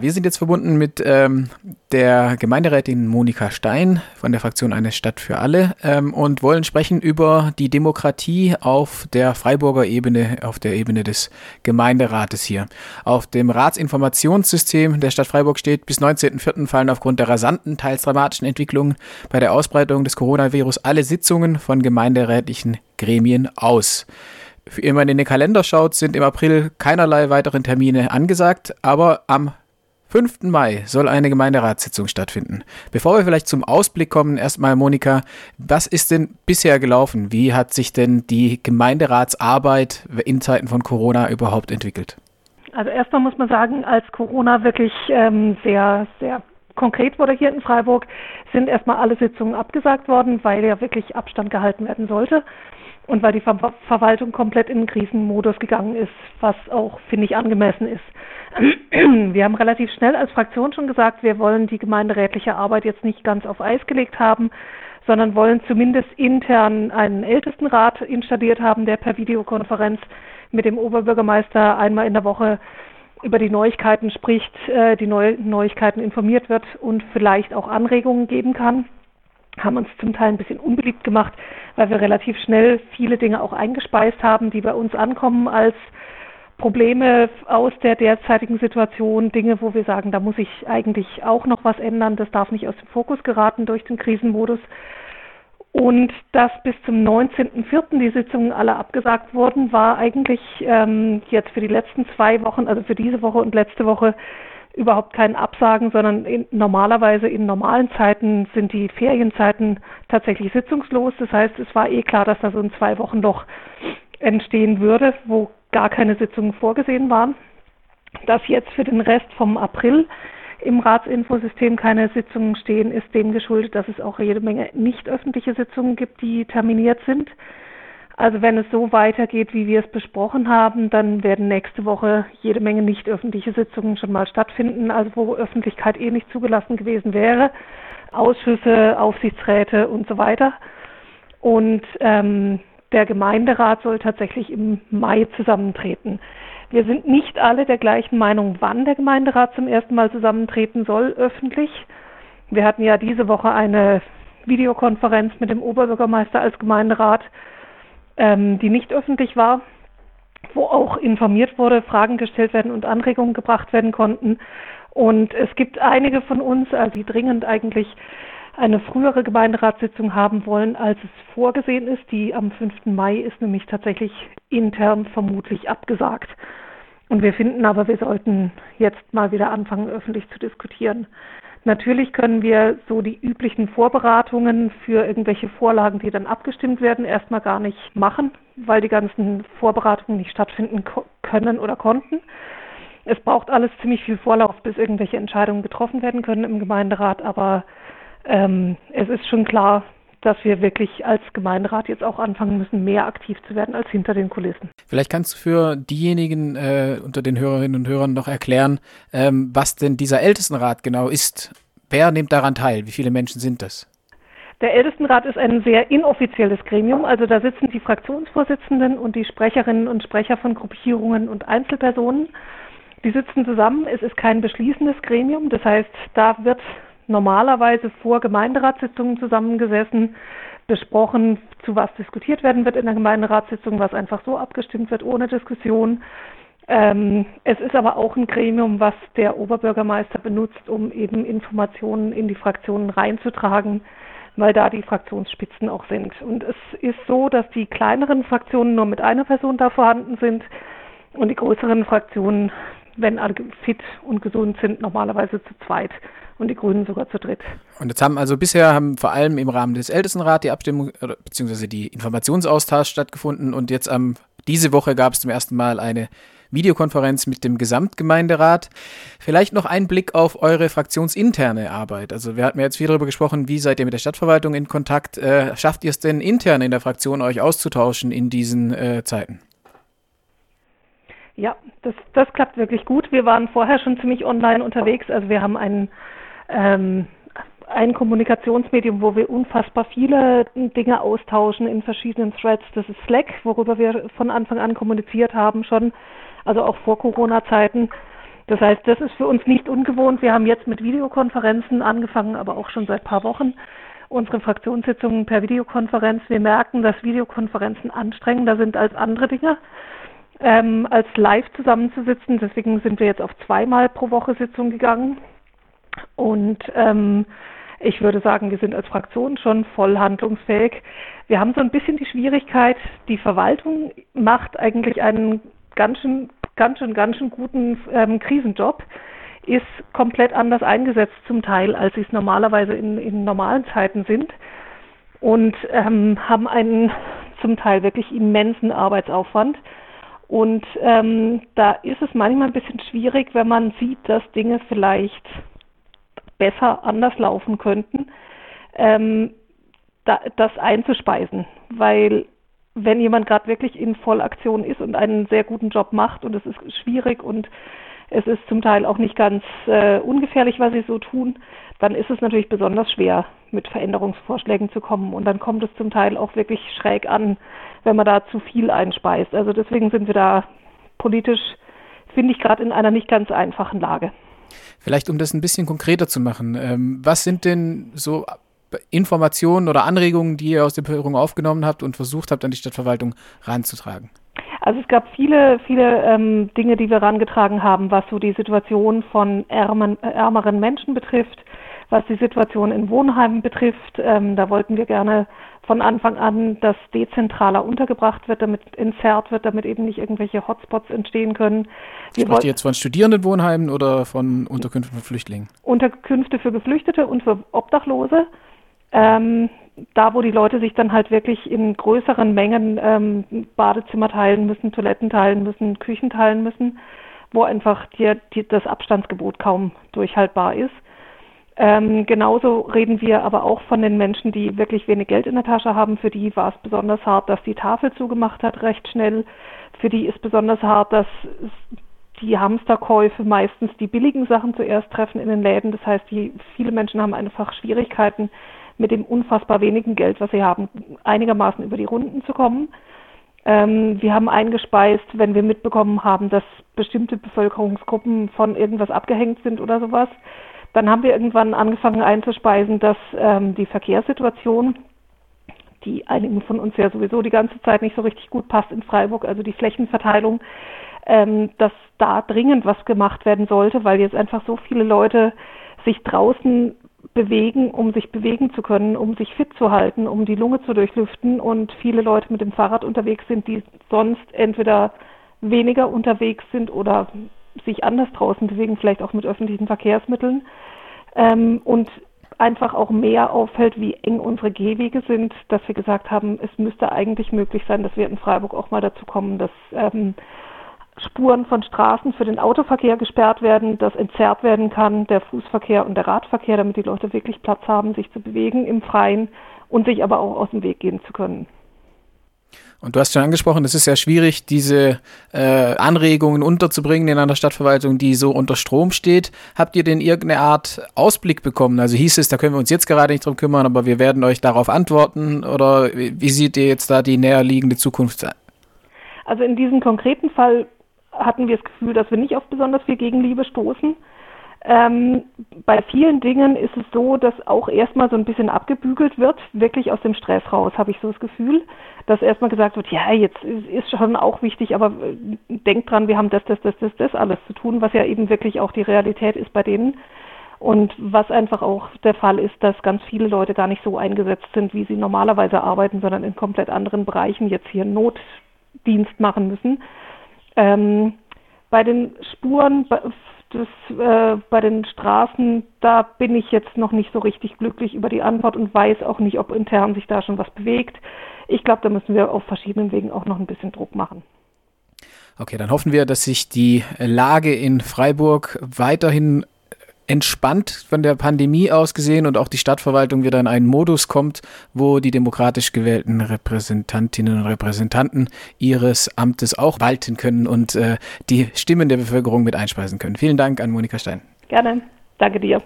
Wir sind jetzt verbunden mit ähm, der Gemeinderätin Monika Stein von der Fraktion Eine Stadt für alle ähm, und wollen sprechen über die Demokratie auf der Freiburger Ebene, auf der Ebene des Gemeinderates hier. Auf dem Ratsinformationssystem der Stadt Freiburg steht, bis 19.04. fallen aufgrund der rasanten, teils dramatischen Entwicklungen bei der Ausbreitung des Coronavirus alle Sitzungen von gemeinderätlichen Gremien aus. Wenn man in den Kalender schaut, sind im April keinerlei weiteren Termine angesagt, aber am 5. Mai soll eine Gemeinderatssitzung stattfinden. Bevor wir vielleicht zum Ausblick kommen, erstmal Monika, was ist denn bisher gelaufen? Wie hat sich denn die Gemeinderatsarbeit in Zeiten von Corona überhaupt entwickelt? Also erstmal muss man sagen, als Corona wirklich ähm, sehr, sehr konkret wurde hier in Freiburg, sind erstmal alle Sitzungen abgesagt worden, weil ja wirklich Abstand gehalten werden sollte und weil die Ver Verwaltung komplett in den Krisenmodus gegangen ist, was auch, finde ich, angemessen ist. Wir haben relativ schnell als Fraktion schon gesagt, wir wollen die gemeinderätliche Arbeit jetzt nicht ganz auf Eis gelegt haben, sondern wollen zumindest intern einen Ältestenrat installiert haben, der per Videokonferenz mit dem Oberbürgermeister einmal in der Woche über die Neuigkeiten spricht, äh, die Neu Neuigkeiten informiert wird und vielleicht auch Anregungen geben kann. Haben uns zum Teil ein bisschen unbeliebt gemacht, weil wir relativ schnell viele Dinge auch eingespeist haben, die bei uns ankommen als Probleme aus der derzeitigen Situation, Dinge, wo wir sagen, da muss ich eigentlich auch noch was ändern, das darf nicht aus dem Fokus geraten durch den Krisenmodus. Und dass bis zum 19.04. die Sitzungen alle abgesagt wurden, war eigentlich ähm, jetzt für die letzten zwei Wochen, also für diese Woche und letzte Woche, überhaupt kein Absagen, sondern in, normalerweise in normalen Zeiten sind die Ferienzeiten tatsächlich sitzungslos. Das heißt, es war eh klar, dass da so ein zwei Wochen Loch entstehen würde, wo gar keine Sitzungen vorgesehen waren. Dass jetzt für den Rest vom April im Ratsinfosystem keine Sitzungen stehen, ist dem geschuldet, dass es auch jede Menge nicht öffentliche Sitzungen gibt, die terminiert sind. Also wenn es so weitergeht, wie wir es besprochen haben, dann werden nächste Woche jede Menge nicht öffentliche Sitzungen schon mal stattfinden, also wo Öffentlichkeit eh nicht zugelassen gewesen wäre. Ausschüsse, Aufsichtsräte und so weiter. Und ähm, der Gemeinderat soll tatsächlich im Mai zusammentreten. Wir sind nicht alle der gleichen Meinung, wann der Gemeinderat zum ersten Mal zusammentreten soll, öffentlich. Wir hatten ja diese Woche eine Videokonferenz mit dem Oberbürgermeister als Gemeinderat, ähm, die nicht öffentlich war, wo auch informiert wurde, Fragen gestellt werden und Anregungen gebracht werden konnten. Und es gibt einige von uns, also die dringend eigentlich eine frühere Gemeinderatssitzung haben wollen, als es vorgesehen ist. Die am 5. Mai ist nämlich tatsächlich intern vermutlich abgesagt. Und wir finden aber, wir sollten jetzt mal wieder anfangen, öffentlich zu diskutieren. Natürlich können wir so die üblichen Vorberatungen für irgendwelche Vorlagen, die dann abgestimmt werden, erstmal gar nicht machen, weil die ganzen Vorberatungen nicht stattfinden können oder konnten. Es braucht alles ziemlich viel Vorlauf, bis irgendwelche Entscheidungen getroffen werden können im Gemeinderat, aber ähm, es ist schon klar, dass wir wirklich als Gemeinderat jetzt auch anfangen müssen, mehr aktiv zu werden als hinter den Kulissen. Vielleicht kannst du für diejenigen äh, unter den Hörerinnen und Hörern noch erklären, ähm, was denn dieser Ältestenrat genau ist. Wer nimmt daran teil? Wie viele Menschen sind das? Der Ältestenrat ist ein sehr inoffizielles Gremium, also da sitzen die Fraktionsvorsitzenden und die Sprecherinnen und Sprecher von Gruppierungen und Einzelpersonen. Die sitzen zusammen, es ist kein beschließendes Gremium, das heißt, da wird normalerweise vor Gemeinderatssitzungen zusammengesessen, besprochen, zu was diskutiert werden wird in der Gemeinderatssitzung, was einfach so abgestimmt wird ohne Diskussion. Ähm, es ist aber auch ein Gremium, was der Oberbürgermeister benutzt, um eben Informationen in die Fraktionen reinzutragen, weil da die Fraktionsspitzen auch sind. Und es ist so, dass die kleineren Fraktionen nur mit einer Person da vorhanden sind und die größeren Fraktionen, wenn alle fit und gesund sind, normalerweise zu zweit und die Grünen sogar zu dritt. Und jetzt haben also bisher haben vor allem im Rahmen des Ältestenrats die Abstimmung bzw. die Informationsaustausch stattgefunden und jetzt am diese Woche gab es zum ersten Mal eine Videokonferenz mit dem Gesamtgemeinderat. Vielleicht noch ein Blick auf eure fraktionsinterne Arbeit. Also wir hatten ja jetzt viel darüber gesprochen, wie seid ihr mit der Stadtverwaltung in Kontakt? Äh, schafft ihr es denn intern in der Fraktion euch auszutauschen in diesen äh, Zeiten? Ja, das, das klappt wirklich gut. Wir waren vorher schon ziemlich online unterwegs. Also wir haben einen ähm, ein Kommunikationsmedium, wo wir unfassbar viele Dinge austauschen in verschiedenen Threads. Das ist Slack, worüber wir von Anfang an kommuniziert haben schon, also auch vor Corona-Zeiten. Das heißt, das ist für uns nicht ungewohnt. Wir haben jetzt mit Videokonferenzen angefangen, aber auch schon seit ein paar Wochen unsere Fraktionssitzungen per Videokonferenz. Wir merken, dass Videokonferenzen anstrengender sind als andere Dinge, ähm, als live zusammenzusitzen. Deswegen sind wir jetzt auf zweimal pro Woche Sitzung gegangen. Und ähm, ich würde sagen, wir sind als Fraktion schon voll handlungsfähig. Wir haben so ein bisschen die Schwierigkeit, die Verwaltung macht eigentlich einen ganz schön, ganz schön, ganz schön guten ähm, Krisenjob ist komplett anders eingesetzt zum Teil, als sie es normalerweise in, in normalen Zeiten sind und ähm, haben einen zum Teil wirklich immensen Arbeitsaufwand. Und ähm, da ist es manchmal ein bisschen schwierig, wenn man sieht, dass Dinge vielleicht besser anders laufen könnten, ähm, da, das einzuspeisen. Weil wenn jemand gerade wirklich in Vollaktion ist und einen sehr guten Job macht und es ist schwierig und es ist zum Teil auch nicht ganz äh, ungefährlich, was sie so tun, dann ist es natürlich besonders schwer, mit Veränderungsvorschlägen zu kommen. Und dann kommt es zum Teil auch wirklich schräg an, wenn man da zu viel einspeist. Also deswegen sind wir da politisch, finde ich, gerade in einer nicht ganz einfachen Lage. Vielleicht, um das ein bisschen konkreter zu machen, ähm, was sind denn so Informationen oder Anregungen, die ihr aus der Bevölkerung aufgenommen habt und versucht habt, an die Stadtverwaltung ranzutragen? Also es gab viele, viele ähm, Dinge, die wir herangetragen haben, was so die Situation von ärmen, ärmeren Menschen betrifft, was die Situation in Wohnheimen betrifft. Ähm, da wollten wir gerne von Anfang an, dass dezentraler untergebracht wird, damit entzerrt wird, damit eben nicht irgendwelche Hotspots entstehen können. Wir Sprecht ihr jetzt von Studierendenwohnheimen oder von Unterkünften für Flüchtlinge? Unterkünfte für Geflüchtete und für Obdachlose. Ähm, da, wo die Leute sich dann halt wirklich in größeren Mengen ähm, Badezimmer teilen müssen, Toiletten teilen müssen, Küchen teilen müssen, wo einfach die, die, das Abstandsgebot kaum durchhaltbar ist. Ähm, genauso reden wir aber auch von den Menschen, die wirklich wenig Geld in der Tasche haben. Für die war es besonders hart, dass die Tafel zugemacht hat, recht schnell. Für die ist besonders hart, dass die Hamsterkäufe meistens die billigen Sachen zuerst treffen in den Läden. Das heißt, die, viele Menschen haben einfach Schwierigkeiten, mit dem unfassbar wenigen Geld, was sie haben, einigermaßen über die Runden zu kommen. Ähm, wir haben eingespeist, wenn wir mitbekommen haben, dass bestimmte Bevölkerungsgruppen von irgendwas abgehängt sind oder sowas. Dann haben wir irgendwann angefangen einzuspeisen, dass ähm, die Verkehrssituation, die einigen von uns ja sowieso die ganze Zeit nicht so richtig gut passt in Freiburg, also die Flächenverteilung, ähm, dass da dringend was gemacht werden sollte, weil jetzt einfach so viele Leute sich draußen bewegen, um sich bewegen zu können, um sich fit zu halten, um die Lunge zu durchlüften. Und viele Leute mit dem Fahrrad unterwegs sind, die sonst entweder weniger unterwegs sind oder sich anders draußen bewegen, vielleicht auch mit öffentlichen Verkehrsmitteln ähm, und einfach auch mehr auffällt, wie eng unsere Gehwege sind, dass wir gesagt haben, es müsste eigentlich möglich sein, dass wir in Freiburg auch mal dazu kommen, dass ähm, Spuren von Straßen für den Autoverkehr gesperrt werden, dass entzerrt werden kann, der Fußverkehr und der Radverkehr, damit die Leute wirklich Platz haben, sich zu bewegen im Freien und sich aber auch aus dem Weg gehen zu können. Und du hast schon angesprochen, es ist ja schwierig, diese äh, Anregungen unterzubringen in einer Stadtverwaltung, die so unter Strom steht. Habt ihr denn irgendeine Art Ausblick bekommen? Also hieß es, da können wir uns jetzt gerade nicht drum kümmern, aber wir werden euch darauf antworten? Oder wie sieht ihr jetzt da die näherliegende Zukunft? Also in diesem konkreten Fall hatten wir das Gefühl, dass wir nicht auf besonders viel Gegenliebe stoßen. Ähm, bei vielen Dingen ist es so, dass auch erstmal so ein bisschen abgebügelt wird, wirklich aus dem Stress raus, habe ich so das Gefühl, dass erstmal gesagt wird, ja, jetzt ist schon auch wichtig, aber äh, denkt dran, wir haben das, das, das, das, das alles zu tun, was ja eben wirklich auch die Realität ist bei denen. Und was einfach auch der Fall ist, dass ganz viele Leute gar nicht so eingesetzt sind, wie sie normalerweise arbeiten, sondern in komplett anderen Bereichen jetzt hier Notdienst machen müssen. Ähm, bei den Spuren, das, äh, bei den Straßen, da bin ich jetzt noch nicht so richtig glücklich über die Antwort und weiß auch nicht, ob intern sich da schon was bewegt. Ich glaube, da müssen wir auf verschiedenen Wegen auch noch ein bisschen Druck machen. Okay, dann hoffen wir, dass sich die Lage in Freiburg weiterhin entspannt von der Pandemie aus gesehen und auch die Stadtverwaltung wieder in einen Modus kommt, wo die demokratisch gewählten Repräsentantinnen und Repräsentanten ihres Amtes auch walten können und äh, die Stimmen der Bevölkerung mit einspeisen können. Vielen Dank an Monika Stein. Gerne. Danke dir.